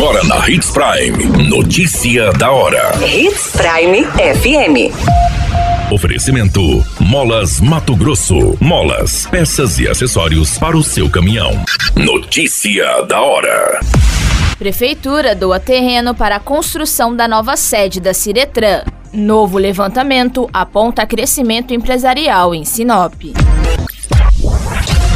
Agora na Hits Prime. Notícia da hora. Hits Prime FM. Oferecimento: Molas Mato Grosso. Molas, peças e acessórios para o seu caminhão. Notícia da hora. Prefeitura doa terreno para a construção da nova sede da Ciretran. Novo levantamento aponta crescimento empresarial em Sinop.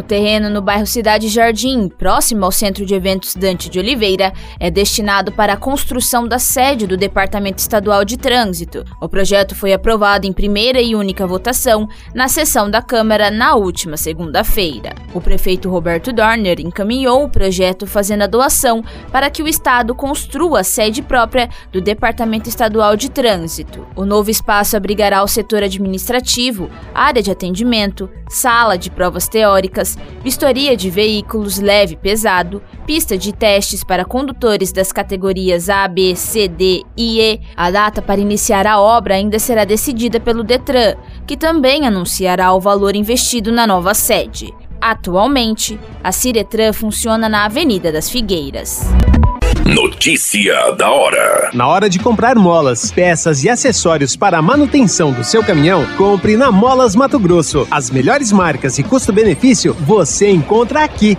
O terreno no bairro Cidade Jardim, próximo ao Centro de Eventos Dante de Oliveira, é destinado para a construção da sede do Departamento Estadual de Trânsito. O projeto foi aprovado em primeira e única votação na sessão da Câmara na última segunda-feira. O prefeito Roberto Dorner encaminhou o projeto fazendo a doação para que o Estado construa a sede própria do Departamento Estadual de Trânsito. O novo espaço abrigará o setor administrativo, área de atendimento, sala de provas teóricas, vistoria de veículos leve e pesado, pista de testes para condutores das categorias A, B, C, D e E. A data para iniciar a obra ainda será decidida pelo Detran, que também anunciará o valor investido na nova sede. Atualmente, a Ciretran funciona na Avenida das Figueiras. Notícia da hora. Na hora de comprar molas, peças e acessórios para a manutenção do seu caminhão, compre na Molas Mato Grosso. As melhores marcas e custo-benefício você encontra aqui.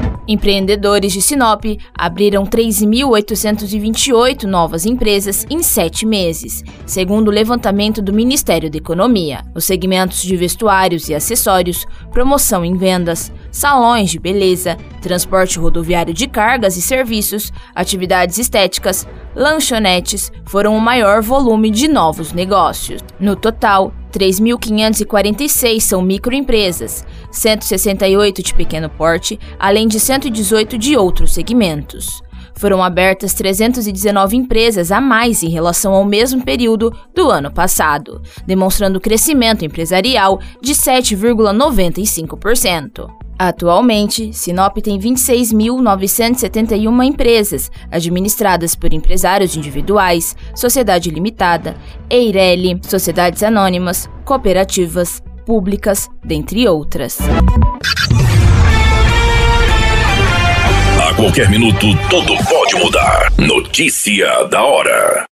Empreendedores de Sinop abriram 3.828 novas empresas em sete meses, segundo o levantamento do Ministério da Economia. Os segmentos de vestuários e acessórios, promoção em vendas, salões de beleza, transporte rodoviário de cargas e serviços, atividades estéticas, lanchonetes foram o maior volume de novos negócios. No total, 3.546 são microempresas, 168 de pequeno porte, além de 118 de outros segmentos. Foram abertas 319 empresas a mais em relação ao mesmo período do ano passado, demonstrando crescimento empresarial de 7,95%. Atualmente, Sinop tem 26.971 empresas, administradas por empresários individuais, sociedade limitada, EIRELI, sociedades anônimas, cooperativas, públicas, dentre outras. A qualquer minuto, tudo pode mudar. Notícia da hora.